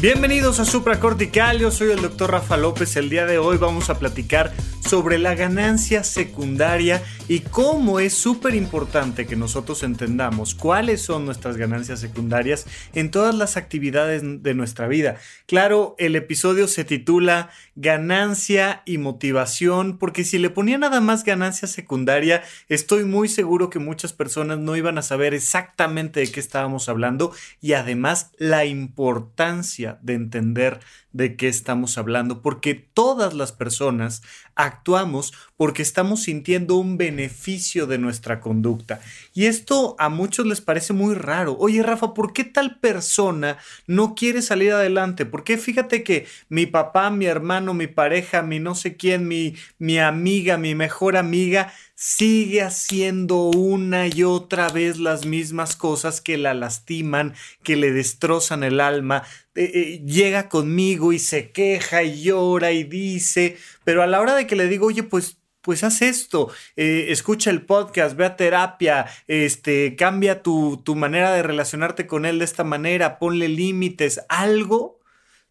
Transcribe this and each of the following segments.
Bienvenidos a Supracortical, yo soy el doctor Rafa López. El día de hoy vamos a platicar sobre la ganancia secundaria y cómo es súper importante que nosotros entendamos cuáles son nuestras ganancias secundarias en todas las actividades de nuestra vida. Claro, el episodio se titula Ganancia y motivación, porque si le ponía nada más ganancia secundaria, estoy muy seguro que muchas personas no iban a saber exactamente de qué estábamos hablando y además la importancia de entender de qué estamos hablando, porque todas las personas actuamos porque estamos sintiendo un beneficio de nuestra conducta. Y esto a muchos les parece muy raro. Oye, Rafa, ¿por qué tal persona no quiere salir adelante? ¿Por qué fíjate que mi papá, mi hermano, mi pareja, mi no sé quién, mi, mi amiga, mi mejor amiga, sigue haciendo una y otra vez las mismas cosas que la lastiman, que le destrozan el alma, eh, eh, llega conmigo y se queja y llora y dice, pero a la hora de que le digo, oye, pues pues haz esto, eh, escucha el podcast, ve a terapia, este, cambia tu, tu manera de relacionarte con él de esta manera, ponle límites, algo,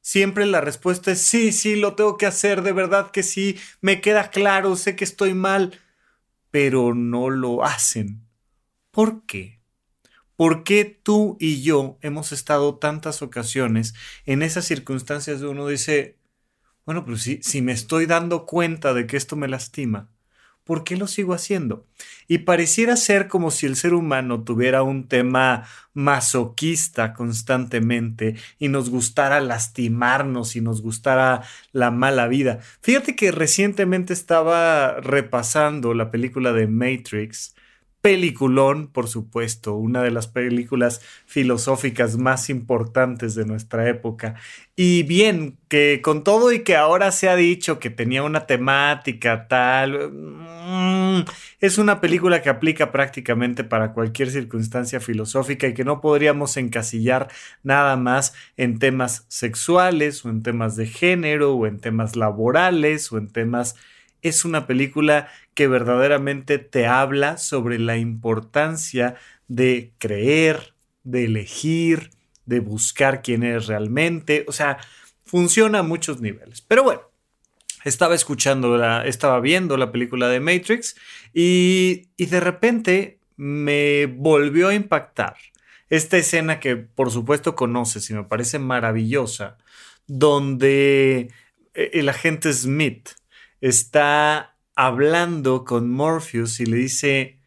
siempre la respuesta es sí, sí, lo tengo que hacer, de verdad que sí, me queda claro, sé que estoy mal, pero no lo hacen. ¿Por qué? ¿Por qué tú y yo hemos estado tantas ocasiones en esas circunstancias de uno dice, bueno, pero si, si me estoy dando cuenta de que esto me lastima, ¿por qué lo sigo haciendo? Y pareciera ser como si el ser humano tuviera un tema masoquista constantemente y nos gustara lastimarnos y nos gustara la mala vida. Fíjate que recientemente estaba repasando la película de Matrix peliculón, por supuesto, una de las películas filosóficas más importantes de nuestra época. Y bien, que con todo y que ahora se ha dicho que tenía una temática tal, mm, es una película que aplica prácticamente para cualquier circunstancia filosófica y que no podríamos encasillar nada más en temas sexuales o en temas de género o en temas laborales o en temas es una película que verdaderamente te habla sobre la importancia de creer, de elegir, de buscar quién eres realmente. O sea, funciona a muchos niveles. Pero bueno, estaba escuchando, la, estaba viendo la película de Matrix y, y de repente me volvió a impactar esta escena que por supuesto conoces y me parece maravillosa, donde eh, el agente Smith está hablando con Morpheus y le dice,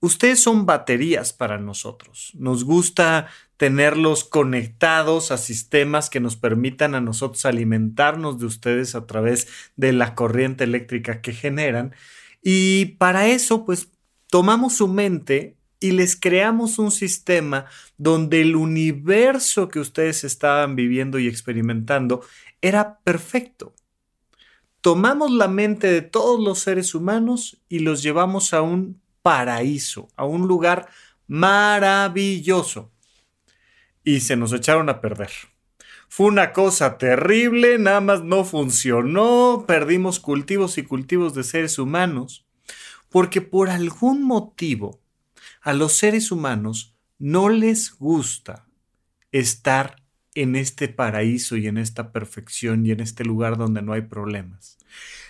ustedes son baterías para nosotros. Nos gusta tenerlos conectados a sistemas que nos permitan a nosotros alimentarnos de ustedes a través de la corriente eléctrica que generan. Y para eso, pues, tomamos su mente y les creamos un sistema donde el universo que ustedes estaban viviendo y experimentando era perfecto tomamos la mente de todos los seres humanos y los llevamos a un paraíso, a un lugar maravilloso. Y se nos echaron a perder. Fue una cosa terrible, nada más no funcionó, perdimos cultivos y cultivos de seres humanos, porque por algún motivo a los seres humanos no les gusta estar en este paraíso y en esta perfección y en este lugar donde no hay problemas.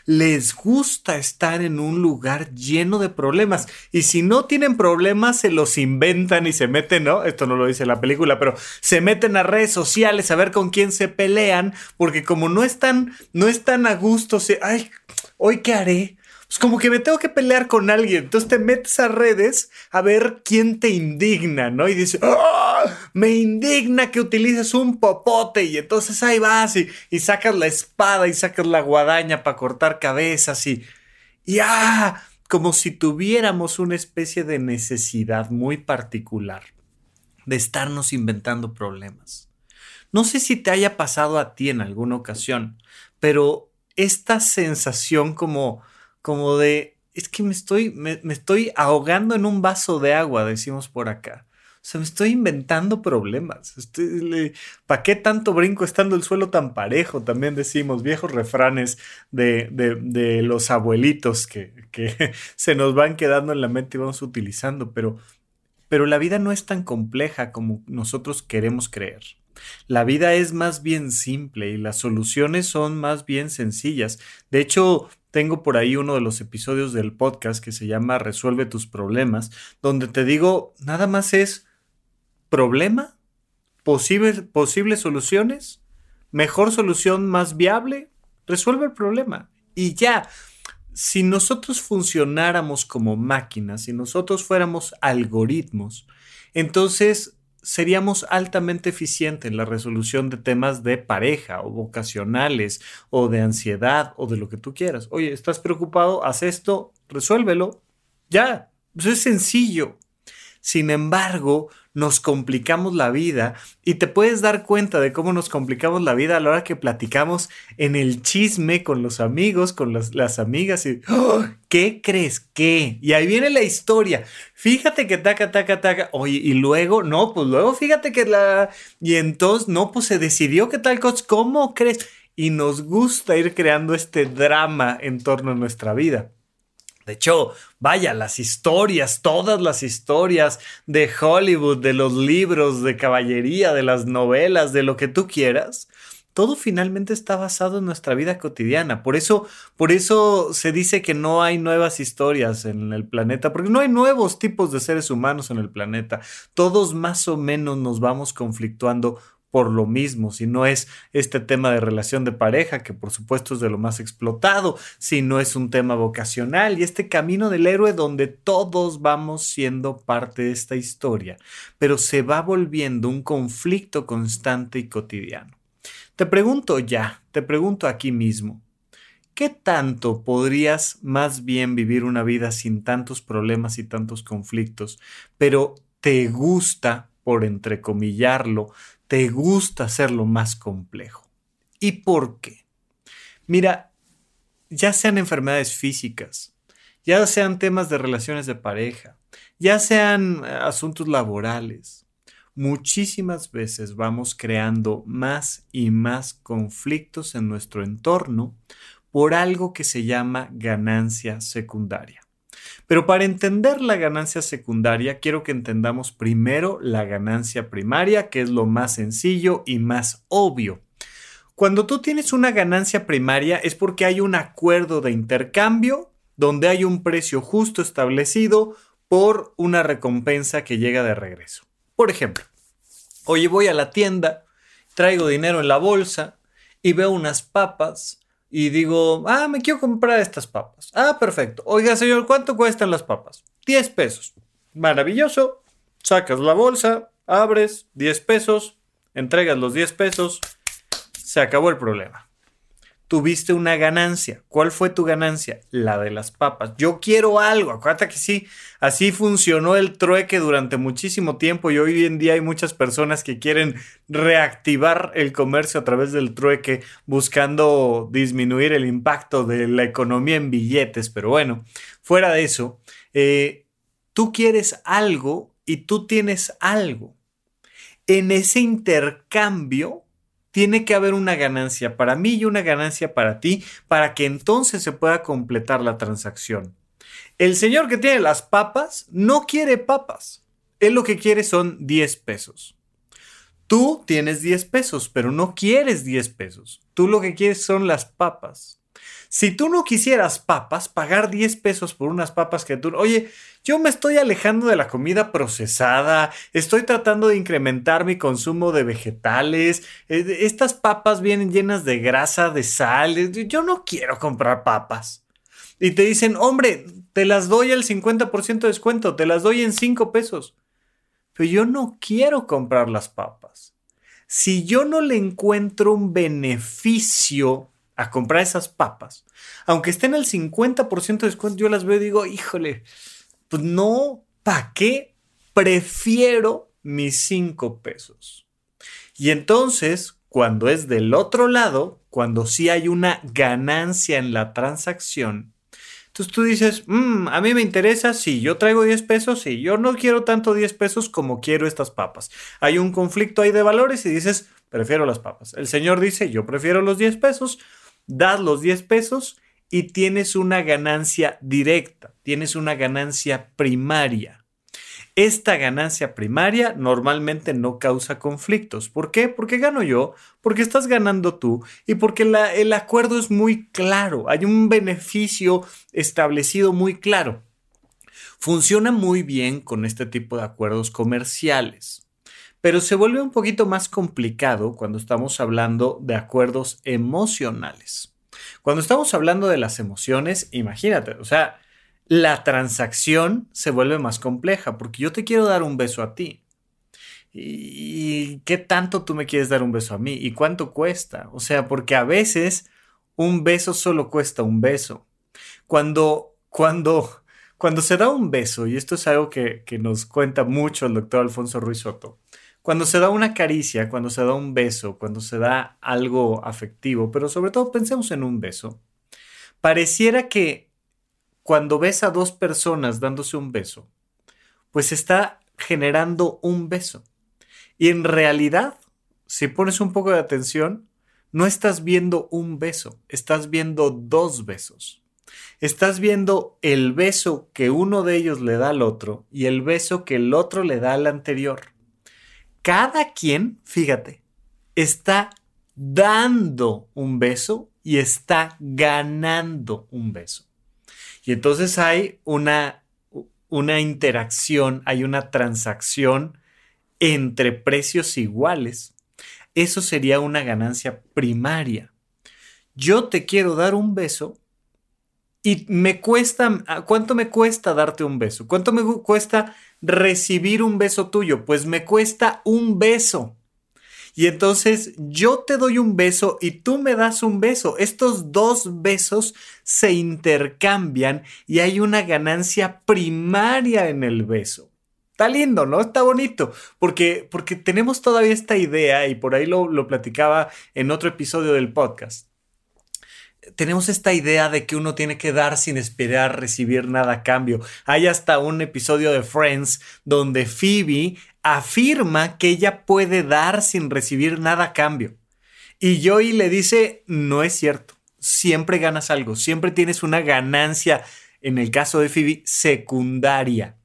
Les gusta estar en un lugar lleno de problemas y si no tienen problemas se los inventan y se meten, ¿no? Esto no lo dice la película, pero se meten a redes sociales a ver con quién se pelean porque como no están no están a gusto, se, ay, hoy qué haré, pues como que me tengo que pelear con alguien. Entonces te metes a redes a ver quién te indigna, ¿no? Y dices, ¡Ah! me indigna que utilices un popote. Y entonces ahí vas y, y sacas la espada y sacas la guadaña para cortar cabezas y, y ¡ah! Como si tuviéramos una especie de necesidad muy particular de estarnos inventando problemas. No sé si te haya pasado a ti en alguna ocasión, pero esta sensación como, como de, es que me estoy, me, estoy ahogando en un vaso de agua, decimos por acá. O sea, me estoy inventando problemas. ¿Para qué tanto brinco estando el suelo tan parejo? También decimos viejos refranes de, de, los abuelitos que, que, se nos van quedando en la mente y vamos utilizando. Pero, pero la vida no es tan compleja como nosotros queremos creer. La vida es más bien simple y las soluciones son más bien sencillas. De hecho, tengo por ahí uno de los episodios del podcast que se llama Resuelve tus problemas, donde te digo, nada más es problema, posibles soluciones, mejor solución más viable, resuelve el problema. Y ya, si nosotros funcionáramos como máquinas, si nosotros fuéramos algoritmos, entonces seríamos altamente eficientes en la resolución de temas de pareja o vocacionales o de ansiedad o de lo que tú quieras. Oye, ¿estás preocupado? Haz esto, resuélvelo. Ya, eso es sencillo. Sin embargo, nos complicamos la vida y te puedes dar cuenta de cómo nos complicamos la vida a la hora que platicamos en el chisme con los amigos, con las, amigas y ¡Oh! ¿qué crees que? Y ahí viene la historia. Fíjate que taca, taca, taca. Oye, y luego, no, pues luego fíjate que la... Y entonces, no, pues se decidió que tal cosa, ¿cómo crees? Y nos gusta ir creando este drama en torno a nuestra vida. De hecho, vaya, las historias, todas las historias de Hollywood, de los libros de caballería, de las novelas, de lo que tú quieras, todo finalmente está basado en nuestra vida cotidiana. Por eso, por eso se dice que no hay nuevas historias en el planeta, porque no hay nuevos tipos de seres humanos en el planeta. Todos más o menos nos vamos conflictuando por lo mismo, si no es este tema de relación de pareja, que por supuesto es de lo más explotado, si no es un tema vocacional y este camino del héroe donde todos vamos siendo parte de esta historia, pero se va volviendo un conflicto constante y cotidiano. Te pregunto ya, te pregunto aquí mismo, ¿qué tanto podrías más bien vivir una vida sin tantos problemas y tantos conflictos, pero te gusta, por entrecomillarlo, te gusta hacerlo más complejo. ¿Y por qué? Mira, ya sean enfermedades físicas, ya sean temas de relaciones de pareja, ya sean eh, asuntos laborales, muchísimas veces vamos creando más y más conflictos en nuestro entorno por algo que se llama ganancia secundaria. Pero para entender la ganancia secundaria, quiero que entendamos primero la ganancia primaria, que es lo más sencillo y más obvio. Cuando tú tienes una ganancia primaria es porque hay un acuerdo de intercambio donde hay un precio justo establecido por una recompensa que llega de regreso. Por ejemplo, oye, voy a la tienda, traigo dinero en la bolsa y veo unas papas y digo, ah, me quiero comprar estas papas. Ah, perfecto. Oiga, señor, ¿cuánto cuestan las papas? 10 pesos. Maravilloso. Sacas la bolsa, abres, 10 pesos, entregas los 10 pesos, se acabó el problema tuviste una ganancia. ¿Cuál fue tu ganancia? La de las papas. Yo quiero algo. Acuérdate que sí, así funcionó el trueque durante muchísimo tiempo y hoy en día hay muchas personas que quieren reactivar el comercio a través del trueque buscando disminuir el impacto de la economía en billetes. Pero bueno, fuera de eso, eh, tú quieres algo y tú tienes algo. En ese intercambio, tiene que haber una ganancia para mí y una ganancia para ti para que entonces se pueda completar la transacción. El señor que tiene las papas no quiere papas. Él lo que quiere son 10 pesos. Tú tienes 10 pesos, pero no quieres 10 pesos. Tú lo que quieres son las papas. Si tú no quisieras papas, pagar 10 pesos por unas papas que tú... Oye, yo me estoy alejando de la comida procesada, estoy tratando de incrementar mi consumo de vegetales, eh, estas papas vienen llenas de grasa, de sal, yo no quiero comprar papas. Y te dicen, hombre, te las doy al 50% de descuento, te las doy en 5 pesos. Pero yo no quiero comprar las papas. Si yo no le encuentro un beneficio a comprar esas papas, aunque estén al 50% de descuento, yo las veo y digo, híjole, pues no, ¿para qué? Prefiero mis 5 pesos. Y entonces, cuando es del otro lado, cuando sí hay una ganancia en la transacción, entonces tú dices, mm, a mí me interesa si yo traigo 10 pesos y yo no quiero tanto 10 pesos como quiero estas papas. Hay un conflicto ahí de valores y dices, prefiero las papas. El señor dice, yo prefiero los 10 pesos, das los 10 pesos y tienes una ganancia directa, tienes una ganancia primaria. Esta ganancia primaria normalmente no causa conflictos. ¿Por qué? Porque gano yo, porque estás ganando tú y porque el acuerdo es muy claro. Hay un beneficio establecido muy claro. Funciona muy bien con este tipo de acuerdos comerciales, pero se vuelve un poquito más complicado cuando estamos hablando de acuerdos emocionales. Cuando estamos hablando de las emociones, imagínate, o sea, la transacción se vuelve más compleja porque yo te quiero dar un beso a ti. ¿Y qué tanto tú me quieres dar un beso a mí? ¿Y cuánto cuesta? O sea, porque a veces un beso solo cuesta un beso. Cuando, cuando, cuando se da un beso, y esto es algo que, que nos cuenta mucho el doctor Alfonso Ruiz Soto, cuando se da una caricia, cuando se da un beso, cuando se da algo afectivo, pero sobre todo pensemos en un beso, pareciera que cuando ves a dos personas dándose un beso, pues está generando un beso. Y en realidad, si pones un poco de atención, no estás viendo un beso, estás viendo dos besos. Estás viendo el beso que uno de ellos le da al otro y el beso que el otro le da al anterior. Cada quien, fíjate, está dando un beso y está ganando un beso. Y entonces hay una, una interacción, hay una transacción entre precios iguales. Eso sería una ganancia primaria. Yo te quiero dar un beso y me cuesta, ¿cuánto me cuesta darte un beso? ¿Cuánto me cuesta recibir un beso tuyo? Pues me cuesta un beso. Y entonces yo te doy un beso y tú me das un beso. Estos dos besos se intercambian y hay una ganancia primaria en el beso. Está lindo, ¿no? Está bonito, porque, porque tenemos todavía esta idea, y por ahí lo, lo platicaba en otro episodio del podcast, tenemos esta idea de que uno tiene que dar sin esperar recibir nada a cambio. Hay hasta un episodio de Friends donde Phoebe afirma que ella puede dar sin recibir nada a cambio. Y Joey le dice, no es cierto, siempre ganas algo, siempre tienes una ganancia, en el caso de Phoebe, secundaria.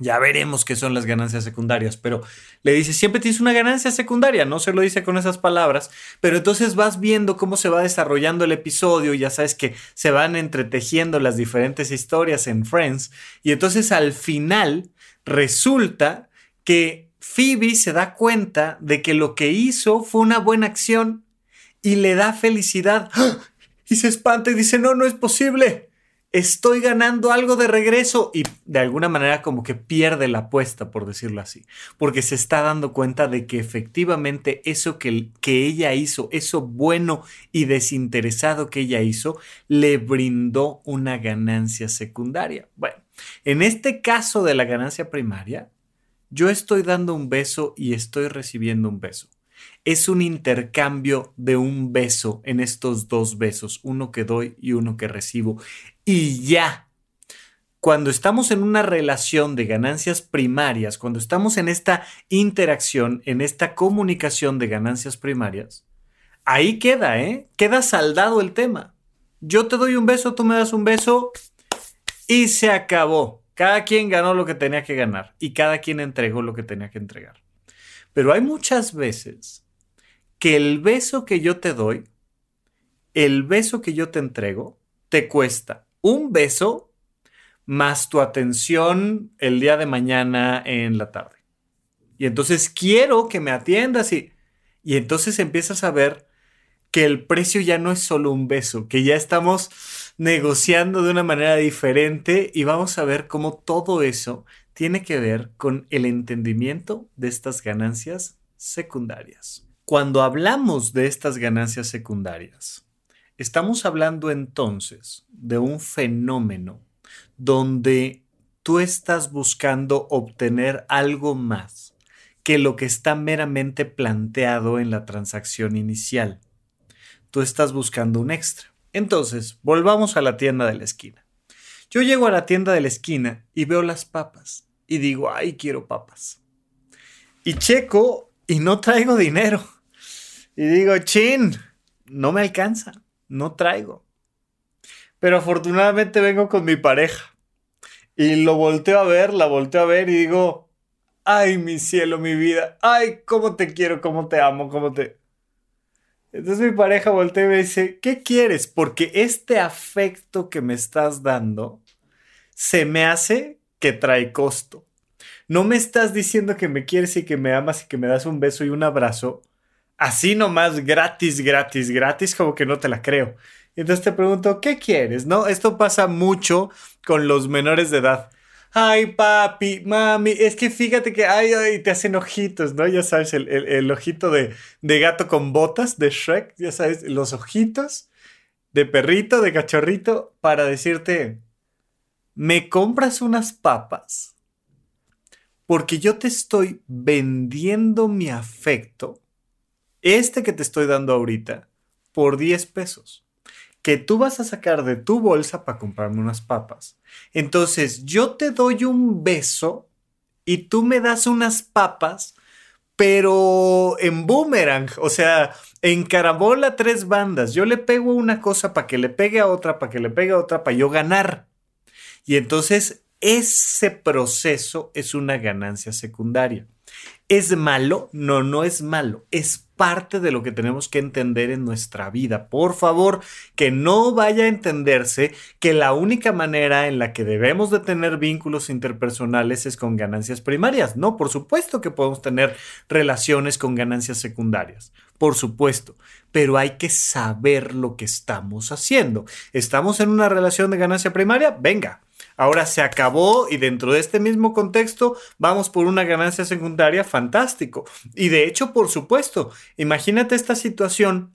Ya veremos qué son las ganancias secundarias, pero le dice, siempre tienes una ganancia secundaria, no se lo dice con esas palabras, pero entonces vas viendo cómo se va desarrollando el episodio, ya sabes que se van entretejiendo las diferentes historias en Friends, y entonces al final resulta que Phoebe se da cuenta de que lo que hizo fue una buena acción y le da felicidad. ¡Ah! Y se espanta y dice, no, no es posible. Estoy ganando algo de regreso y de alguna manera como que pierde la apuesta, por decirlo así, porque se está dando cuenta de que efectivamente eso que, que ella hizo, eso bueno y desinteresado que ella hizo, le brindó una ganancia secundaria. Bueno, en este caso de la ganancia primaria, yo estoy dando un beso y estoy recibiendo un beso. Es un intercambio de un beso en estos dos besos, uno que doy y uno que recibo. Y ya, cuando estamos en una relación de ganancias primarias, cuando estamos en esta interacción, en esta comunicación de ganancias primarias, ahí queda, ¿eh? Queda saldado el tema. Yo te doy un beso, tú me das un beso y se acabó. Cada quien ganó lo que tenía que ganar y cada quien entregó lo que tenía que entregar. Pero hay muchas veces que el beso que yo te doy, el beso que yo te entrego, te cuesta un beso más tu atención el día de mañana en la tarde. Y entonces quiero que me atiendas y, y entonces empiezas a ver que el precio ya no es solo un beso, que ya estamos negociando de una manera diferente y vamos a ver cómo todo eso tiene que ver con el entendimiento de estas ganancias secundarias. Cuando hablamos de estas ganancias secundarias, estamos hablando entonces de un fenómeno donde tú estás buscando obtener algo más que lo que está meramente planteado en la transacción inicial. Tú estás buscando un extra. Entonces, volvamos a la tienda de la esquina. Yo llego a la tienda de la esquina y veo las papas y digo, ay, quiero papas. Y checo y no traigo dinero. Y digo, chin, no me alcanza, no traigo. Pero afortunadamente vengo con mi pareja. Y lo volteo a ver, la volteo a ver y digo, ay, mi cielo, mi vida, ay, cómo te quiero, cómo te amo, cómo te... Entonces mi pareja voltea y me dice, ¿qué quieres? Porque este afecto que me estás dando se me hace que trae costo. No me estás diciendo que me quieres y que me amas y que me das un beso y un abrazo. Así nomás, gratis, gratis, gratis, como que no te la creo. Entonces te pregunto, ¿qué quieres? ¿No? Esto pasa mucho con los menores de edad. Ay, papi, mami, es que fíjate que ay, te hacen ojitos, ¿no? Ya sabes, el, ojito de, de, gato con botas de Shrek, ya sabes, los ojitos de perrito, de cachorrito, para decirte, ¿me compras unas papas? Porque yo te estoy vendiendo mi afecto, este que te estoy dando ahorita, por 10 pesos que tú vas a sacar de tu bolsa para comprarme unas papas. Entonces yo te doy un beso y tú me das unas papas, pero en boomerang, o sea, en carabola tres bandas. Yo le pego una cosa para que le pegue a otra, para que le pegue a otra, para yo ganar. Y entonces ese proceso es una ganancia secundaria. ¿Es malo? No, no es malo. Es parte de lo que tenemos que entender en nuestra vida. Por favor, que no vaya a entenderse que la única manera en la que debemos de tener vínculos interpersonales es con ganancias primarias. No, por supuesto que podemos tener relaciones con ganancias secundarias. Por supuesto, pero hay que saber lo que estamos haciendo. ¿Estamos en una relación de ganancia primaria? Venga, ahora se acabó y dentro de este mismo contexto vamos por una ganancia secundaria, fantástico. Y de hecho, por supuesto, imagínate esta situación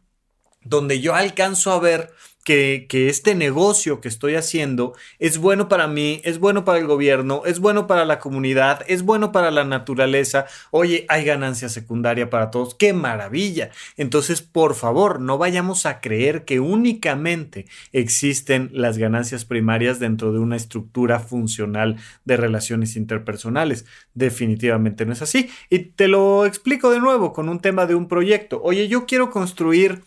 donde yo alcanzo a ver que, este negocio que estoy haciendo es bueno para mí, es bueno para el gobierno, es bueno para la comunidad, es bueno para la naturaleza. Oye, hay ganancia secundaria para todos. ¡Qué maravilla! Entonces, por favor, no vayamos a creer que únicamente existen las ganancias primarias dentro de una estructura funcional de relaciones interpersonales. Definitivamente no es así. Y te lo explico de nuevo con un tema de un proyecto. Oye, yo quiero construir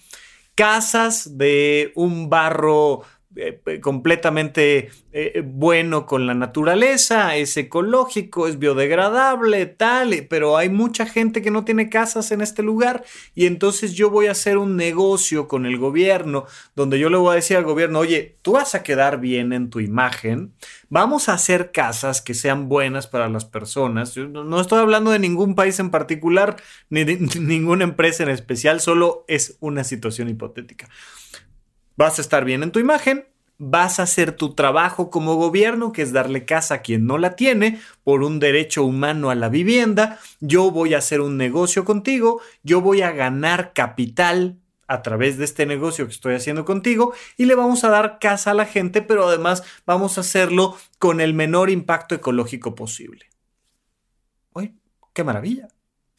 casas de un barro eh, eh, completamente eh, bueno con la naturaleza, es ecológico, es biodegradable, tal, pero hay mucha gente que no tiene casas en este lugar y entonces yo voy a hacer un negocio con el gobierno donde yo le voy a decir al gobierno, oye, tú vas a quedar bien en tu imagen, vamos a hacer casas que sean buenas para las personas, no estoy hablando de ningún país en particular ni de ninguna empresa en especial, solo es una situación hipotética. Vas a estar bien en tu imagen, vas a hacer tu trabajo como gobierno, que es darle casa a quien no la tiene por un derecho humano a la vivienda, yo voy a hacer un negocio contigo, yo voy a ganar capital a través de este negocio que estoy haciendo contigo y le vamos a dar casa a la gente, pero además vamos a hacerlo con el menor impacto ecológico posible. ¡Uy, qué maravilla!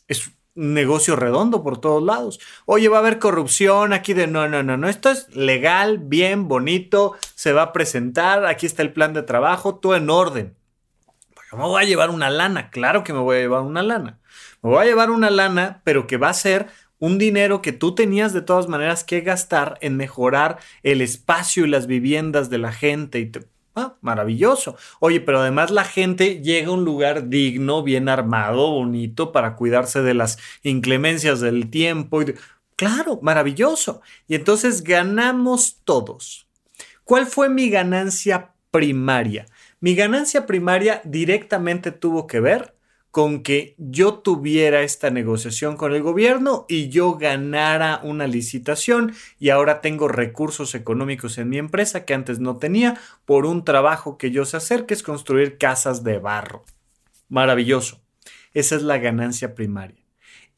Es negocio redondo por todos lados. Oye, va a haber corrupción aquí de no, no, no, no. Esto es legal, bien, bonito, se va a presentar, aquí está el plan de trabajo, todo en orden. me voy a llevar una lana, claro que me voy a llevar una lana. Me voy a llevar una lana, pero que va a ser un dinero que tú tenías de todas maneras que gastar en mejorar el espacio y las viviendas de la gente y Ah, maravilloso. Oye, pero además la gente llega a un lugar digno, bien armado, bonito, para cuidarse de las inclemencias del tiempo. Claro, maravilloso. Y entonces ganamos todos. ¿Cuál fue mi ganancia primaria? Mi ganancia primaria directamente tuvo que ver con que yo tuviera esta negociación con el gobierno y yo ganara una licitación y ahora tengo recursos económicos en mi empresa que antes no tenía por un trabajo que yo sé hacer, que es construir casas de barro. Maravilloso. Esa es la ganancia primaria.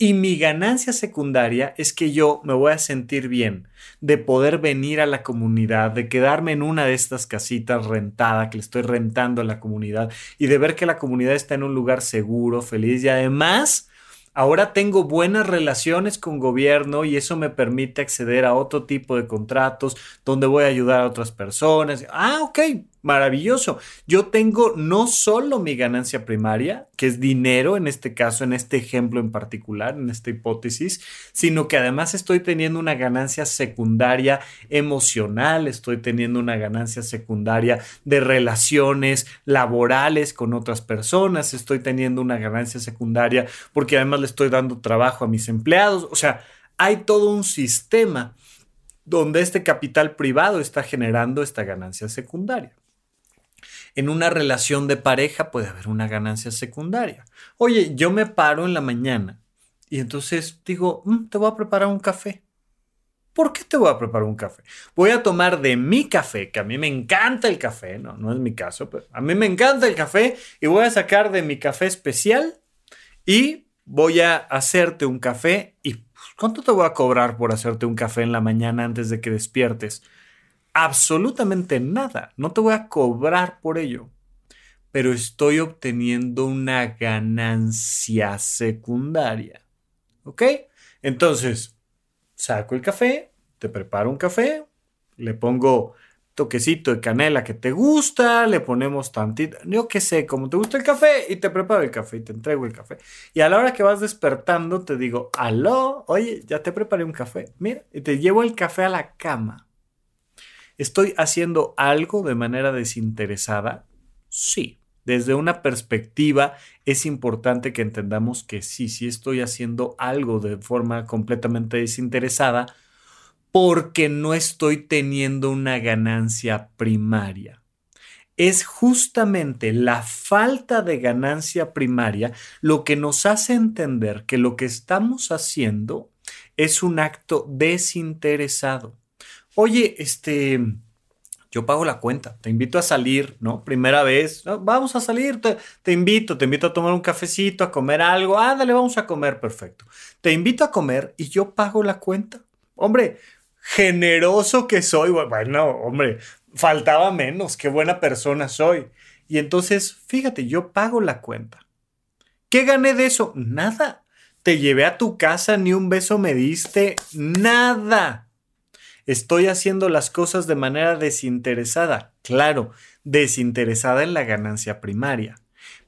Y mi ganancia secundaria es que yo me voy a sentir bien de poder venir a la comunidad, de quedarme en una de estas casitas rentada que le estoy rentando a la comunidad y de ver que la comunidad está en un lugar seguro, feliz y además Ahora tengo buenas relaciones con gobierno y eso me permite acceder a otro tipo de contratos donde voy a ayudar a otras personas. Ah, ok, maravilloso. Yo tengo no solo mi ganancia primaria, que es dinero en este caso, en este ejemplo en particular, en esta hipótesis, sino que además estoy teniendo una ganancia secundaria emocional, estoy teniendo una ganancia secundaria de relaciones laborales con otras personas, estoy teniendo una ganancia secundaria porque además le estoy dando trabajo a mis empleados. O sea, hay todo un sistema donde este capital privado está generando esta ganancia secundaria. En una relación de pareja puede haber una ganancia secundaria. Oye, yo me paro en la mañana y entonces digo, mm, te voy a preparar un café. ¿Por qué te voy a preparar un café? Voy a tomar de mi café, que a mí me encanta el café, no, no es mi caso, pero a mí me encanta el café y voy a sacar de mi café especial y voy a hacerte un café y pues, ¿cuánto te voy a cobrar por hacerte un café en la mañana antes de que despiertes? Absolutamente nada. No te voy a cobrar por ello. Pero estoy obteniendo una ganancia secundaria. ¿Ok? Entonces, saco el café, te preparo un café, le pongo toquecito de canela que te gusta, le ponemos tantito, yo qué sé, como te gusta el café y te preparo el café y te entrego el café. Y a la hora que vas despertando te digo, aló, oye, ya te preparé un café, mira, y te llevo el café a la cama. ¿Estoy haciendo algo de manera desinteresada? Sí. Desde una perspectiva es importante que entendamos que sí, sí estoy haciendo algo de forma completamente desinteresada porque no estoy teniendo una ganancia primaria. Es justamente la falta de ganancia primaria lo que nos hace entender que lo que estamos haciendo es un acto desinteresado oye, este, yo pago la cuenta, te invito a salir, ¿no? Primera vez, vamos a salir, te, invito, te invito a tomar un cafecito, a comer algo, ándale, vamos a comer, perfecto. Te invito a comer y yo pago la cuenta. Hombre, generoso que soy, bueno, hombre, faltaba menos, qué buena persona soy. Y entonces, fíjate, yo pago la cuenta. ¿Qué gané de eso? Nada. Te llevé a tu casa, ni un beso me diste, nada. Estoy haciendo las cosas de manera desinteresada, claro, desinteresada en la ganancia primaria,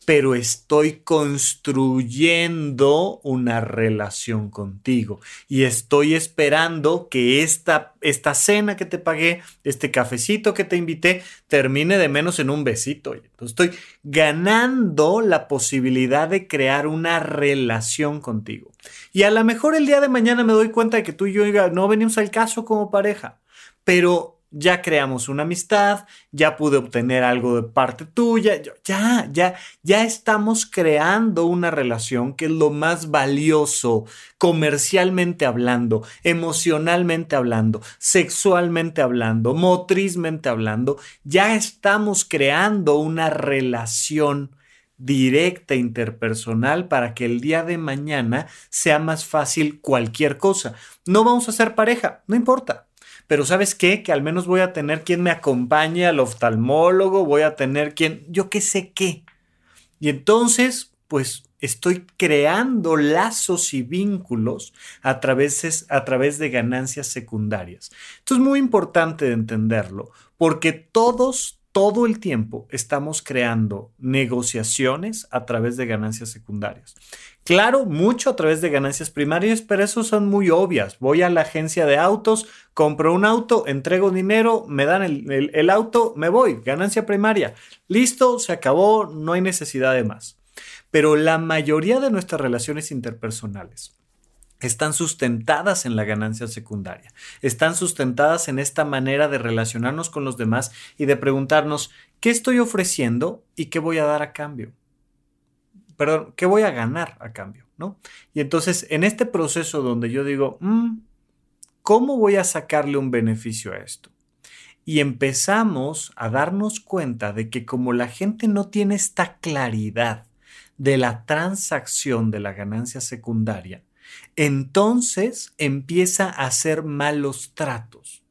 pero estoy construyendo una relación contigo y estoy esperando que esta, esta cena que te pagué, este cafecito que te invité, termine de menos en un besito. Entonces estoy ganando la posibilidad de crear una relación contigo. Y a lo mejor el día de mañana me doy cuenta de que tú y yo no venimos al caso como pareja, pero ya creamos una amistad, ya pude obtener algo de parte tuya, ya, ya, ya estamos creando una relación que es lo más valioso comercialmente hablando, emocionalmente hablando, sexualmente hablando, motrizmente hablando, ya estamos creando una relación directa interpersonal para que el día de mañana sea más fácil cualquier cosa. No vamos a ser pareja, no importa. Pero ¿sabes qué? Que al menos voy a tener quien me acompañe al oftalmólogo, voy a tener quien, yo qué sé qué. Y entonces, pues estoy creando lazos y vínculos a través, a través de ganancias secundarias. Esto es muy importante de entenderlo, porque todos, todo el tiempo estamos creando negociaciones a través de ganancias secundarias. Claro, mucho a través de ganancias primarias, pero eso son muy obvias. Voy a la agencia de autos, compro un auto, entrego dinero, me dan el, el auto, me voy, ganancia primaria. Listo, se acabó, no hay necesidad de más. Pero la mayoría de nuestras relaciones interpersonales están sustentadas en la ganancia secundaria, están sustentadas en esta manera de relacionarnos con los demás y de preguntarnos qué estoy ofreciendo y qué voy a dar a cambio. Perdón, qué voy a ganar a cambio, ¿no? Y entonces en este proceso donde yo digo, mm, ¿cómo voy a sacarle un beneficio a esto? Y empezamos a darnos cuenta de que como la gente no tiene esta claridad de la transacción de la ganancia secundaria, entonces empieza a hacer malos tratos.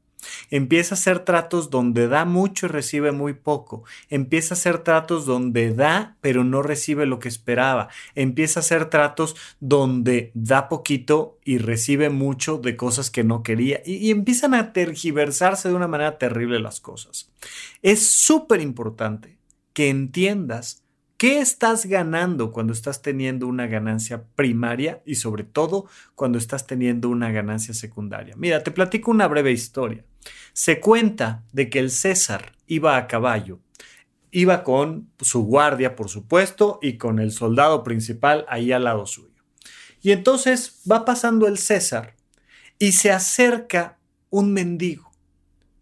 Empieza a hacer tratos donde da mucho y recibe muy poco. Empieza a hacer tratos donde da pero no recibe lo que esperaba. Empieza a hacer tratos donde da poquito y recibe mucho de cosas que no quería. Y, empiezan a tergiversarse de una manera terrible las cosas. Es súper importante que entiendas ¿Qué estás ganando cuando estás teniendo una ganancia primaria y sobre todo cuando estás teniendo una ganancia secundaria? Mira, te platico una breve historia. Se cuenta de que el César iba a caballo, iba con su guardia, por supuesto, y con el soldado principal ahí al lado suyo. Y entonces va pasando el César y se acerca un mendigo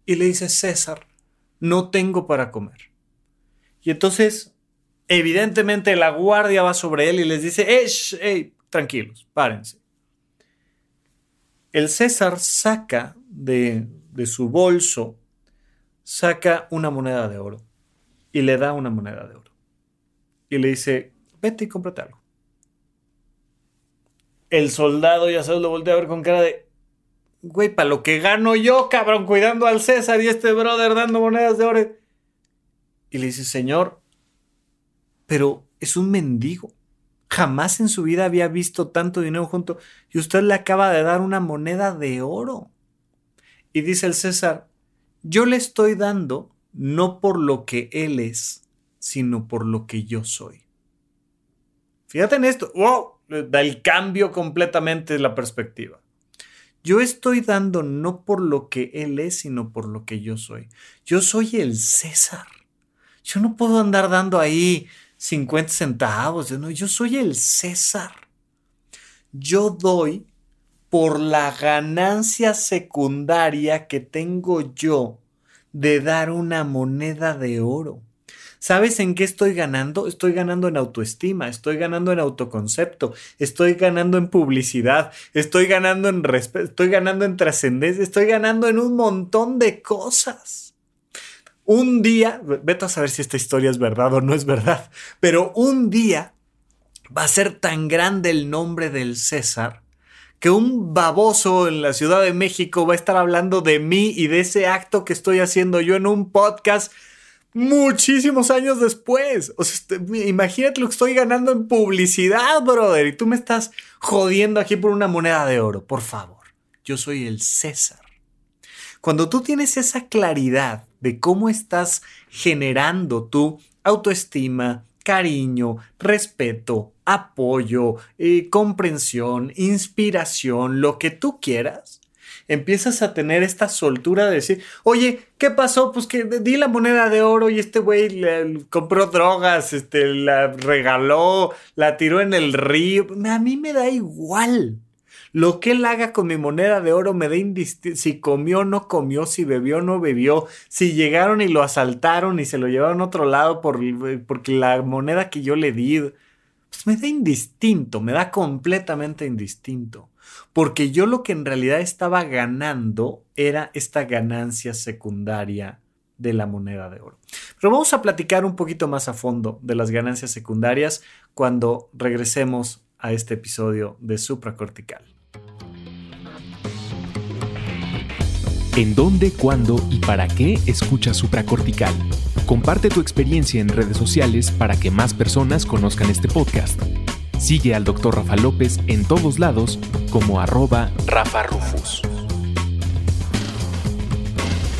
y le dice, César, no tengo para comer. Y entonces Evidentemente la guardia va sobre él y les dice, ¡Ey, tranquilos, párense! El César saca de, su bolso, saca una moneda de oro y le da una moneda de oro. Y le dice, vete y cómprate algo. El soldado ya se lo voltea a ver con cara de, güey, para lo que gano yo, cabrón, cuidando al César y este brother dando monedas de oro. Y le dice, señor, pero es un mendigo. Jamás en su vida había visto tanto dinero junto y usted le acaba de dar una moneda de oro. Y dice el César, yo le estoy dando no por lo que él es, sino por lo que yo soy. Fíjate en esto, wow, da el cambio completamente de la perspectiva. Yo estoy dando no por lo que él es, sino por lo que yo soy. Yo soy el César. Yo no puedo andar dando ahí 50 centavos. No, yo soy el César. Yo doy por la ganancia secundaria que tengo yo de dar una moneda de oro. ¿Sabes en qué estoy ganando? Estoy ganando en autoestima, estoy ganando en autoconcepto, estoy ganando en publicidad, estoy ganando en respeto, estoy ganando en trascendencia, estoy ganando en un montón de cosas. Un día, vete a saber si esta historia es verdad o no es verdad, pero un día va a ser tan grande el nombre del César que un baboso en la Ciudad de México va a estar hablando de mí y de ese acto que estoy haciendo yo en un podcast muchísimos años después. O sea, este, imagínate lo que estoy ganando en publicidad, brother, y tú me estás jodiendo aquí por una moneda de oro. Por favor, yo soy el César. Cuando tú tienes esa claridad de cómo estás generando tu autoestima, cariño, respeto, apoyo, eh, comprensión, inspiración, lo que tú quieras, empiezas a tener esta soltura de decir, oye, ¿qué pasó? Pues que di la moneda de oro y este güey le compró drogas, este, la regaló, la tiró en el río. A mí me da igual. Lo que él haga con mi moneda de oro me da indistinto. Si comió o no comió, si bebió o no bebió, si llegaron y lo asaltaron y se lo llevaron a otro lado por, porque la moneda que yo le di, pues me da indistinto, me da completamente indistinto. Porque yo lo que en realidad estaba ganando era esta ganancia secundaria de la moneda de oro. Pero vamos a platicar un poquito más a fondo de las ganancias secundarias cuando regresemos a este episodio de supracortical. ¿En dónde, cuándo y para qué escuchas supracortical? Comparte tu experiencia en redes sociales para que más personas conozcan este podcast. Sigue al Dr. Rafa López en todos lados como arroba Rafa Rufus.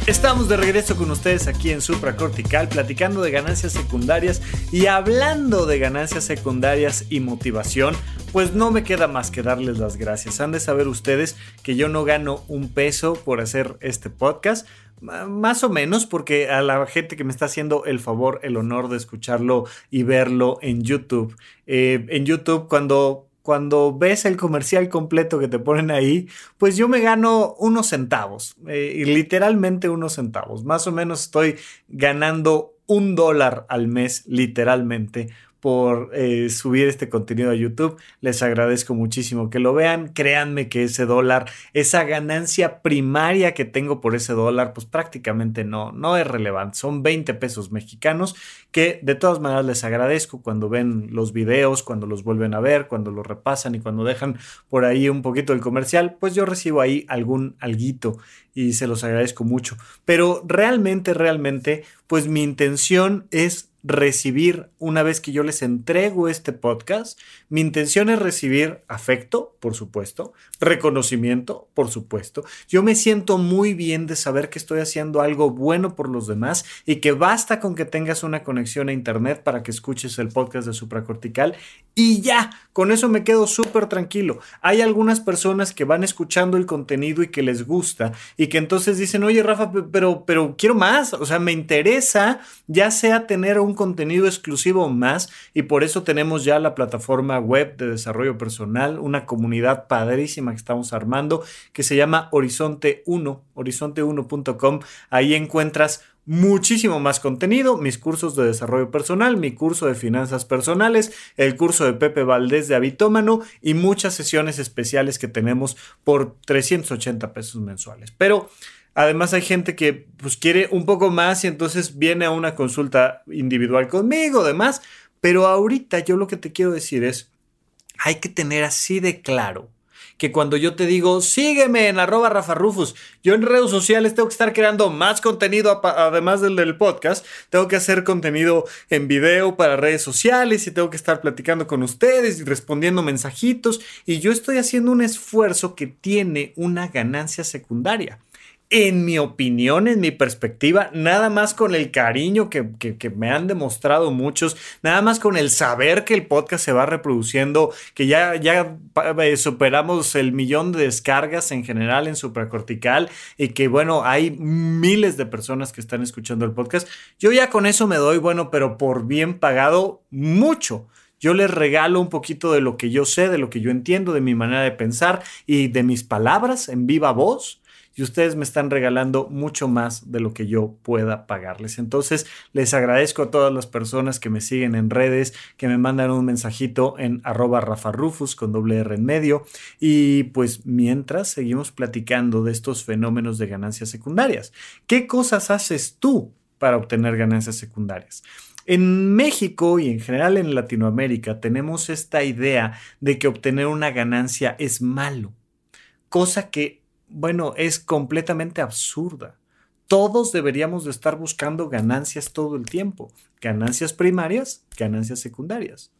Estamos de regreso con ustedes aquí en Supracortical platicando de ganancias secundarias y hablando de ganancias secundarias y motivación pues no me queda más que darles las gracias. Han de saber ustedes que yo no gano un peso por hacer este podcast. Más o menos porque a la gente que me está haciendo el favor, el honor de escucharlo y verlo en YouTube. Eh, en YouTube cuando cuando ves el comercial completo que te ponen ahí, pues yo me gano unos centavos, eh, literalmente unos centavos. Más o menos estoy ganando un dólar al mes, literalmente, por eh, subir este contenido a YouTube. Les agradezco muchísimo que lo vean. Créanme que ese dólar, esa ganancia primaria que tengo por ese dólar, pues prácticamente no, no es relevante. Son 20 pesos mexicanos que de todas maneras les agradezco cuando ven los videos, cuando los vuelven a ver, cuando los repasan y cuando dejan por ahí un poquito el comercial, pues yo recibo ahí algún alguito y se los agradezco mucho. Pero realmente, realmente, pues mi intención es recibir una vez que yo les entrego este podcast. Mi intención es recibir afecto, por supuesto, reconocimiento, por supuesto. Yo me siento muy bien de saber que estoy haciendo algo bueno por los demás y que basta con que tengas una conexión a internet para que escuches el podcast de supracortical y ya, con eso me quedo súper tranquilo. Hay algunas personas que van escuchando el contenido y que les gusta y que entonces dicen, oye Rafa, pero, pero quiero más, o sea, me interesa ya sea tener un contenido exclusivo más y por eso tenemos ya la plataforma web de desarrollo personal, una comunidad padrísima que estamos armando que se llama Horizonte 1, horizonte1.com. Ahí encuentras muchísimo más contenido, mis cursos de desarrollo personal, mi curso de finanzas personales, el curso de Pepe Valdés de Habitómano y muchas sesiones especiales que tenemos por 380 pesos mensuales. Pero además hay gente que pues quiere un poco más y entonces viene a una consulta individual conmigo, demás. Pero ahorita yo lo que te quiero decir es, hay que tener así de claro que cuando yo te digo, sígueme en arroba Rafa Rufus, yo en redes sociales tengo que estar creando más contenido además del del podcast, tengo que hacer contenido en video para redes sociales y tengo que estar platicando con ustedes y respondiendo mensajitos y yo estoy haciendo un esfuerzo que tiene una ganancia secundaria en mi opinión, en mi perspectiva, nada más con el cariño que, me han demostrado muchos, nada más con el saber que el podcast se va reproduciendo, que ya, ya eh, superamos el millón de descargas en general en supracortical y que bueno, hay miles de personas que están escuchando el podcast, yo ya con eso me doy, bueno, pero por bien pagado, mucho. Yo les regalo un poquito de lo que yo sé, de lo que yo entiendo, de mi manera de pensar y de mis palabras en viva voz y ustedes me están regalando mucho más de lo que yo pueda pagarles. Entonces, les agradezco a todas las personas que me siguen en redes, que me mandan un mensajito en arroba rafarufus con doble R en medio. Y pues mientras seguimos platicando de estos fenómenos de ganancias secundarias, ¿qué cosas haces tú para obtener ganancias secundarias? En México y en general en Latinoamérica tenemos esta idea de que obtener una ganancia es malo, cosa que bueno, es completamente absurda. Todos deberíamos de estar buscando ganancias todo el tiempo, ganancias primarias, ganancias secundarias.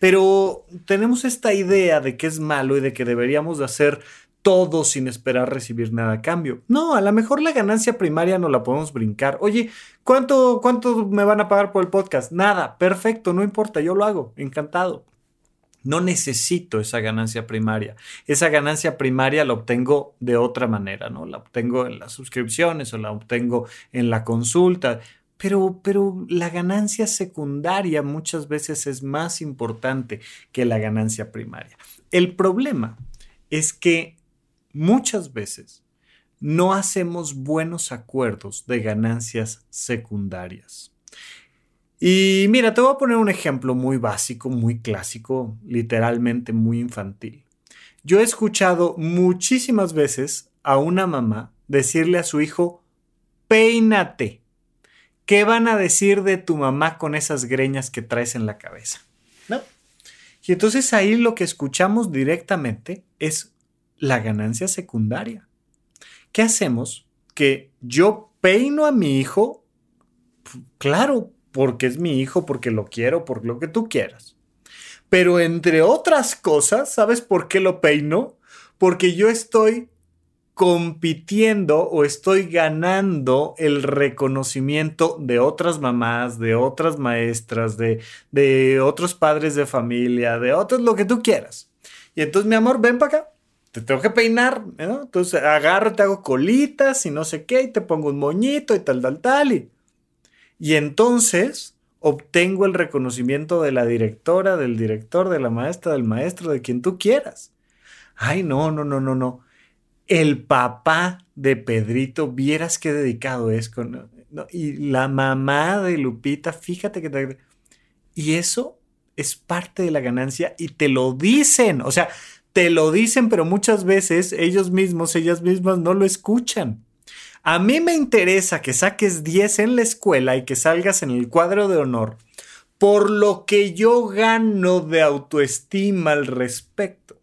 Pero tenemos esta idea de que es malo y de que deberíamos de hacer todo sin esperar recibir nada a cambio. No, a lo mejor la ganancia primaria no la podemos brincar. Oye, ¿cuánto, ¿cuánto me van a pagar por el podcast? Nada, perfecto, no importa, yo lo hago, encantado. No necesito esa ganancia primaria. Esa ganancia primaria la obtengo de otra manera, ¿no? La obtengo en las suscripciones o la obtengo en la consulta. Pero, pero la ganancia secundaria muchas veces es más importante que la ganancia primaria. El problema es que muchas veces no hacemos buenos acuerdos de ganancias secundarias. Y mira, te voy a poner un ejemplo muy básico, muy clásico, literalmente muy infantil. Yo he escuchado muchísimas veces a una mamá decirle a su hijo, peínate. ¿Qué van a decir de tu mamá con esas greñas que traes en la cabeza? ¿No? Y entonces ahí lo que escuchamos directamente es la ganancia secundaria. ¿Qué hacemos? Que yo peino a mi hijo, claro, porque es mi hijo, porque lo quiero, por lo que tú quieras. Pero entre otras cosas, ¿sabes por qué lo peino? Porque yo estoy compitiendo o estoy ganando el reconocimiento de otras mamás, de otras maestras, de, de otros padres de familia, de otros, lo que tú quieras. Y entonces, mi amor, ven para acá. Te tengo que peinar, ¿no? Entonces agarro, te hago colitas y no sé qué, y te pongo un moñito y tal, tal, tal. Y y entonces obtengo el reconocimiento de la directora, del director, de la maestra, del maestro, de quien tú quieras. Ay, no, no, no, no, no. El papá de Pedrito, vieras qué dedicado es con... y la mamá de Lupita, fíjate que... Y eso es parte de la ganancia y te lo dicen. O sea, te lo dicen, pero muchas veces ellos mismos, ellas mismas no lo escuchan. A mí me interesa que saques 10 en la escuela y que salgas en el cuadro de honor por lo que yo gano de autoestima al respecto.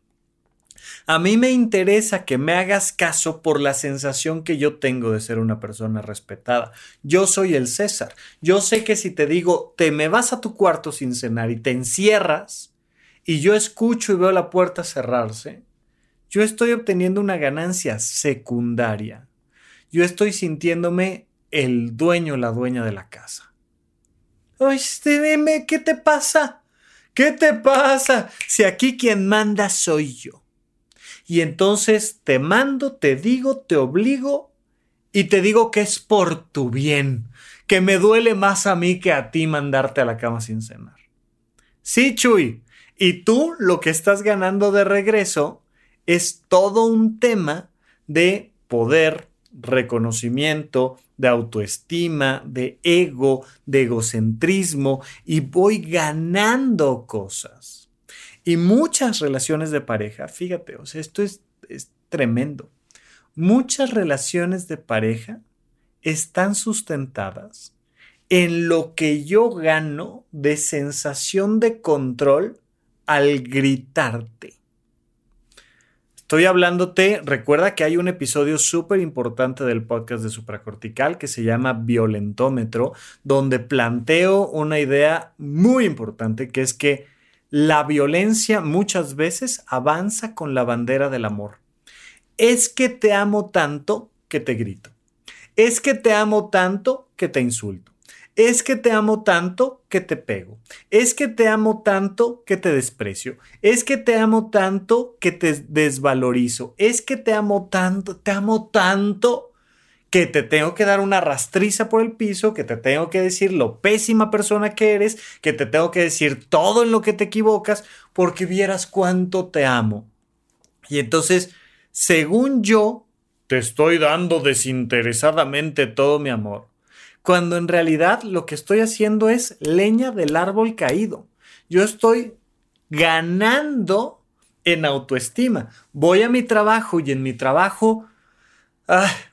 A mí me interesa que me hagas caso por la sensación que yo tengo de ser una persona respetada. Yo soy el César. Yo sé que si te digo, te me vas a tu cuarto sin cenar y te encierras, y yo escucho y veo la puerta cerrarse, yo estoy obteniendo una ganancia secundaria. Yo estoy sintiéndome el dueño, la dueña de la casa. Ay, dime, ¿qué te pasa? ¿Qué te pasa? Si aquí quien manda soy yo y entonces te mando, te digo, te obligo y te digo que es por tu bien, que me duele más a mí que a ti mandarte a la cama sin cenar. Sí, Chuy, y tú lo que estás ganando de regreso es todo un tema de poder, reconocimiento, de autoestima, de ego, de egocentrismo, y voy ganando cosas. Y muchas relaciones de pareja, fíjate, o sea, esto es, tremendo. Muchas relaciones de pareja están sustentadas en lo que yo gano de sensación de control al gritarte. Estoy hablándote, recuerda que hay un episodio súper importante del podcast de supracortical que se llama Violentómetro, donde planteo una idea muy importante que es que la violencia muchas veces avanza con la bandera del amor. Es que te amo tanto que te grito. Es que te amo tanto que te insulto. Es que te amo tanto que te pego. Es que te amo tanto que te desprecio. Es que te amo tanto que te desvalorizo. Es que te amo tanto, te amo tanto que te tengo que dar una rastriza por el piso, que te tengo que decir lo pésima persona que eres, que te tengo que decir todo en lo que te equivocas, porque vieras cuánto te amo. Y entonces, según yo, te estoy dando desinteresadamente todo mi amor, cuando en realidad lo que estoy haciendo es leña del árbol caído. Yo estoy ganando en autoestima. Voy a mi trabajo y en mi trabajo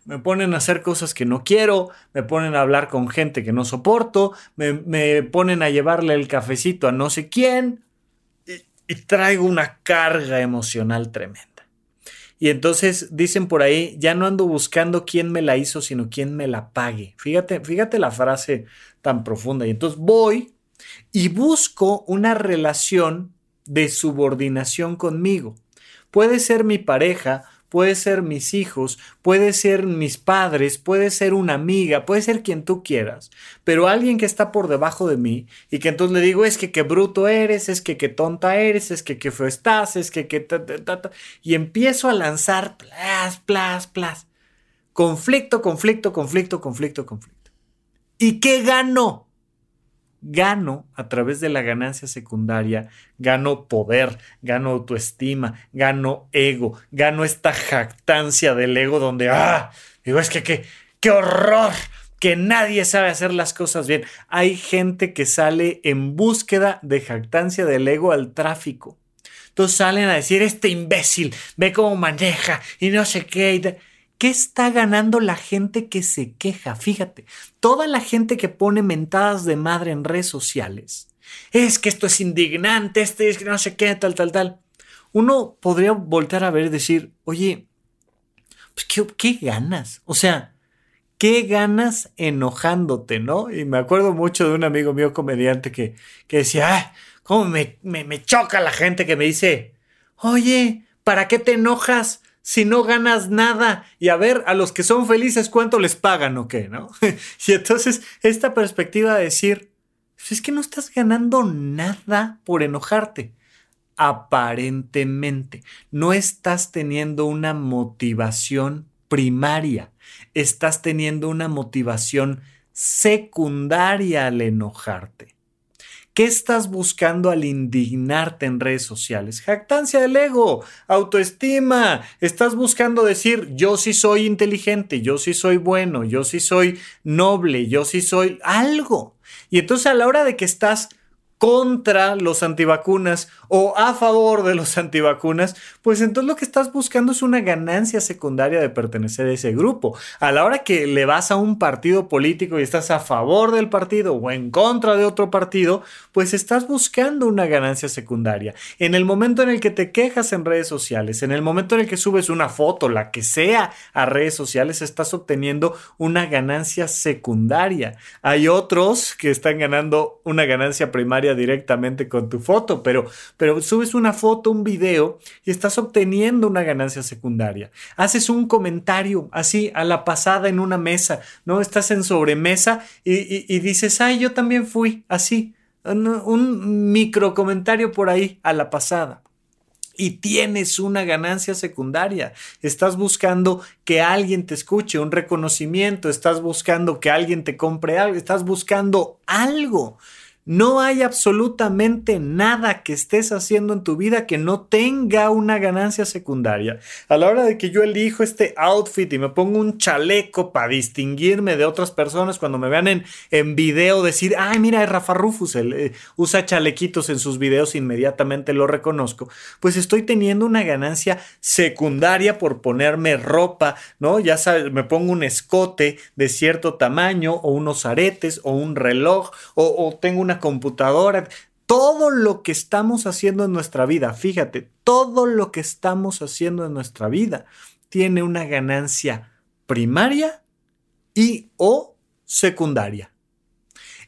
me ponen a hacer cosas que no quiero, me ponen a hablar con gente que no soporto, me, ponen a llevarle el cafecito a no sé quién y, traigo una carga emocional tremenda. Y entonces dicen por ahí, ya no ando buscando quién me la hizo, sino quién me la pague. Fíjate, fíjate la frase tan profunda. Y entonces voy y busco una relación de subordinación conmigo. Puede ser mi pareja, puede ser mis hijos, puede ser mis padres, puede ser una amiga, puede ser quien tú quieras, pero alguien que está por debajo de mí y que entonces le digo es que qué bruto eres, es que qué tonta eres, es que qué feo estás, es que qué y empiezo a lanzar plas, plas, plas. Conflicto, conflicto, conflicto, conflicto, conflicto. ¿Y qué gano? Gano a través de la ganancia secundaria, gano poder, gano autoestima, gano ego, gano esta jactancia del ego donde, ah, digo, es que qué, qué horror, que nadie sabe hacer las cosas bien. Hay gente que sale en búsqueda de jactancia del ego al tráfico. Entonces salen a decir, este imbécil, ve cómo maneja y no sé qué. ¿Qué está ganando la gente que se queja? Fíjate, toda la gente que pone mentadas de madre en redes sociales. Es que esto es indignante, este es que no sé qué, tal, tal, tal. Uno podría voltear a ver y decir, oye, pues ¿qué, qué ganas? O sea, ¿qué ganas enojándote, no? Y me acuerdo mucho de un amigo mío comediante que, que decía, ¡ay! ¿Cómo me, me, me choca la gente que me dice, oye, ¿para qué te enojas? Si no ganas nada? Y a ver, a los que son felices, ¿cuánto les pagan o qué? ¿No? y entonces, esta perspectiva de decir, pues es que no estás ganando nada por enojarte. Aparentemente, no estás teniendo una motivación primaria, estás teniendo una motivación secundaria al enojarte. ¿Qué estás buscando al indignarte en redes sociales? Jactancia del ego, autoestima. Estás buscando decir, yo sí soy inteligente, yo sí soy bueno, yo sí soy noble, yo sí soy algo. Y entonces a la hora de que estás contra los antivacunas o a favor de los antivacunas, pues entonces lo que estás buscando es una ganancia secundaria de pertenecer a ese grupo. A la hora que le vas a un partido político y estás a favor del partido o en contra de otro partido, pues estás buscando una ganancia secundaria. En el momento en el que te quejas en redes sociales, en el momento en el que subes una foto, la que sea, a redes sociales, estás obteniendo una ganancia secundaria. Hay otros que están ganando una ganancia primaria directamente con tu foto, pero, pero subes una foto, un video y estás obteniendo una ganancia secundaria. Haces un comentario así a la pasada en una mesa, ¿no? Estás en sobremesa y, dices, ay, yo también fui así. Un micro comentario por ahí a la pasada y tienes una ganancia secundaria. Estás buscando que alguien te escuche, un reconocimiento, estás buscando que alguien te compre algo, estás buscando algo. No hay absolutamente nada que estés haciendo en tu vida que no tenga una ganancia secundaria. A la hora de que yo elijo este outfit y me pongo un chaleco para distinguirme de otras personas cuando me vean en, en video decir, ay, mira, es Rafa Rufus, él, eh, usa chalequitos en sus videos, inmediatamente lo reconozco, pues estoy teniendo una ganancia secundaria por ponerme ropa, ¿no? Ya sabes, me pongo un escote de cierto tamaño o unos aretes o un reloj o, o tengo una computadora, todo lo que estamos haciendo en nuestra vida, fíjate, todo lo que estamos haciendo en nuestra vida tiene una ganancia primaria y o secundaria.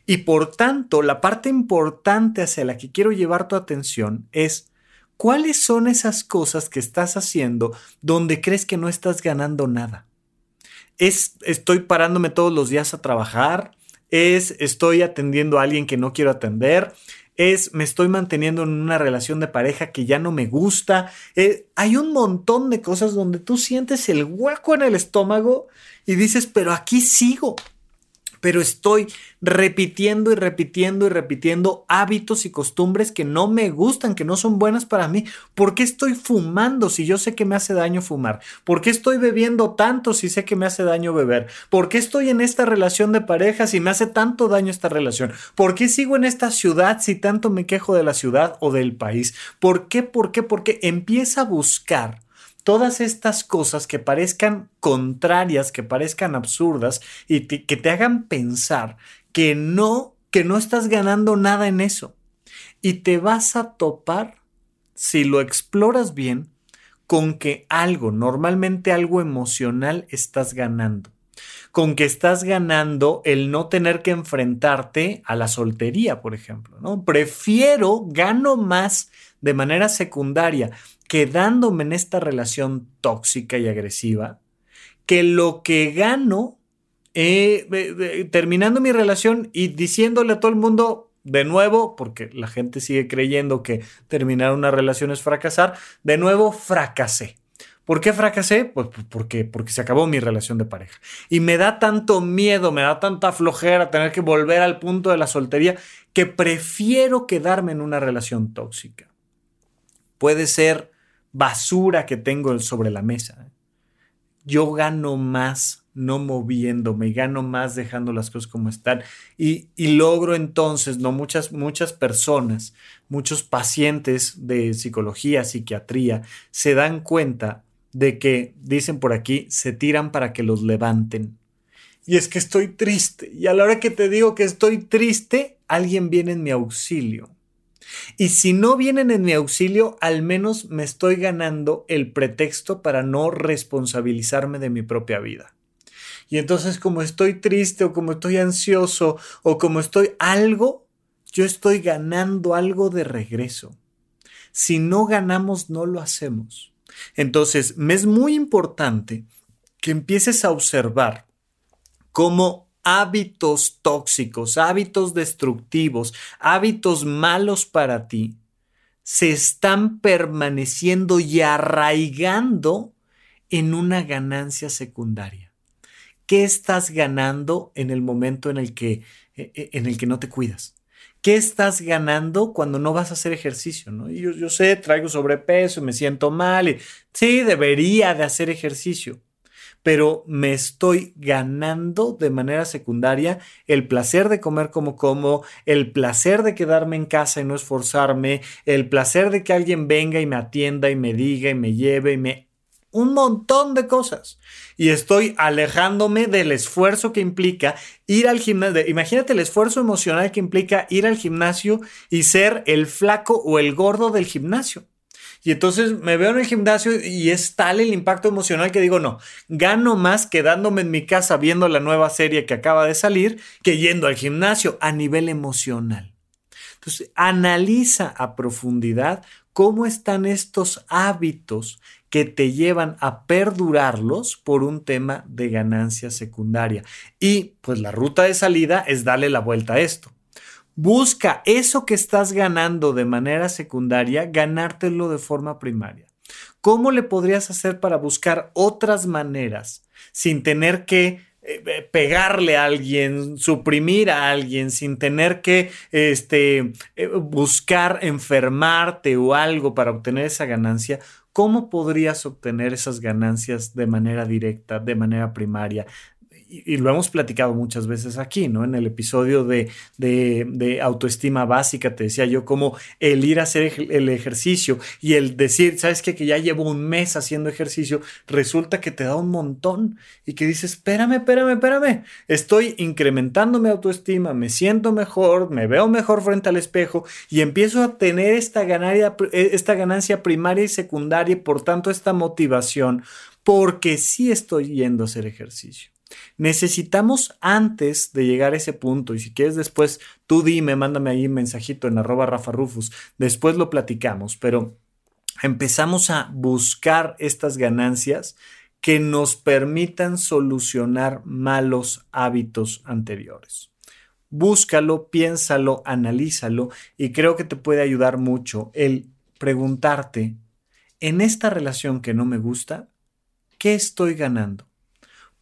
Y por tanto, la parte importante hacia la que quiero llevar tu atención es cuáles son esas cosas que estás haciendo donde crees que no estás ganando nada. Es estoy parándome todos los días a trabajar, es estoy atendiendo a alguien que no quiero atender, es me estoy manteniendo en una relación de pareja que ya no me gusta. Eh, hay un montón de cosas donde tú sientes el hueco en el estómago y dices, pero aquí sigo pero estoy repitiendo y repitiendo y repitiendo hábitos y costumbres que no me gustan, que no son buenas para mí. ¿Por qué estoy fumando si yo sé que me hace daño fumar? ¿Por qué estoy bebiendo tanto si sé que me hace daño beber? ¿Por qué estoy en esta relación de pareja si me hace tanto daño esta relación? ¿Por qué sigo en esta ciudad si tanto me quejo de la ciudad o del país? ¿Por qué? ¿Por qué? Porque empieza a buscar todas estas cosas que parezcan contrarias, que parezcan absurdas y que te hagan pensar que no, que no estás ganando nada en eso. Y te vas a topar, si lo exploras bien, con que algo, normalmente algo emocional, estás ganando. Con que estás ganando el no tener que enfrentarte a la soltería, por ejemplo. ¿no? Prefiero, gano más de manera secundaria quedándome en esta relación tóxica y agresiva, que lo que gano eh, terminando mi relación y diciéndole a todo el mundo de nuevo, porque la gente sigue creyendo que terminar una relación es fracasar, de nuevo fracasé. ¿Por qué fracasé? Pues, pues porque, porque se acabó mi relación de pareja. Y me da tanto miedo, me da tanta flojera tener que volver al punto de la soltería que prefiero quedarme en una relación tóxica. Puede ser basura que tengo sobre la mesa. Yo gano más no moviéndome, gano más dejando las cosas como están y, logro entonces, no muchas, muchas personas, muchos pacientes de psicología, psiquiatría, se dan cuenta de que, dicen por aquí, se tiran para que los levanten. Y es que estoy triste. Y a la hora que te digo que estoy triste, alguien viene en mi auxilio. Y si no vienen en mi auxilio, al menos me estoy ganando el pretexto para no responsabilizarme de mi propia vida. Y entonces como estoy triste o como estoy ansioso o como estoy algo, yo estoy ganando algo de regreso. Si no ganamos, no lo hacemos. Entonces, me es muy importante que empieces a observar cómo hábitos tóxicos, hábitos destructivos, hábitos malos para ti, se están permaneciendo y arraigando en una ganancia secundaria. ¿Qué estás ganando en el momento en el que, e, e, en el que no te cuidas? ¿Qué estás ganando cuando no vas a hacer ejercicio? yo, yo sé, traigo sobrepeso, me siento mal. Y, sí, debería de hacer ejercicio pero me estoy ganando de manera secundaria el placer de comer como como, el placer de quedarme en casa y no esforzarme, el placer de que alguien venga y me atienda y me diga y me lleve y me un montón de cosas. Y estoy alejándome del esfuerzo que implica ir al gimnasio. Imagínate el esfuerzo emocional que implica ir al gimnasio y ser el flaco o el gordo del gimnasio. Y entonces me veo en el gimnasio y es tal el impacto emocional que digo, no, gano más quedándome en mi casa viendo la nueva serie que acaba de salir que yendo al gimnasio a nivel emocional. Entonces, analiza a profundidad cómo están estos hábitos que te llevan a perdurarlos por un tema de ganancia secundaria. Y pues la ruta de salida es darle la vuelta a esto. Busca eso que estás ganando de manera secundaria, ganártelo de forma primaria. ¿Cómo le podrías hacer para buscar otras maneras sin tener que eh, eh, pegarle a alguien, suprimir a alguien, sin tener que este, eh, buscar enfermarte o algo para obtener esa ganancia? ¿Cómo podrías obtener esas ganancias de manera directa, de manera primaria? Y, lo hemos platicado muchas veces aquí, ¿no? En el episodio de, de, autoestima básica, te decía yo cómo el ir a hacer el ejercicio y el decir, ¿sabes qué? Que ya llevo un mes haciendo ejercicio, resulta que te da un montón y que dices, espérame, espérame, espérame, estoy incrementando mi autoestima, me siento mejor, me veo mejor frente al espejo y empiezo a tener esta ganancia, esta ganancia primaria y secundaria y por tanto esta motivación porque sí estoy yendo a hacer ejercicio. Necesitamos antes de llegar a ese punto, y si quieres después, tú dime, mándame ahí un mensajito en arroba Rafa Rufus, después lo platicamos, pero empezamos a buscar estas ganancias que nos permitan solucionar malos hábitos anteriores. Búscalo, piénsalo, analízalo y creo que te puede ayudar mucho el preguntarte, en esta relación que no me gusta, ¿qué estoy ganando?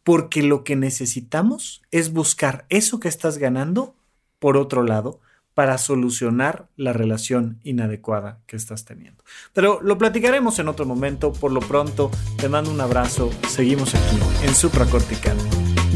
Porque lo que necesitamos es buscar eso que estás ganando por otro lado para solucionar la relación inadecuada que estás teniendo. Pero lo platicaremos en otro momento. Por lo pronto, te mando un abrazo. Seguimos aquí en Supracortical.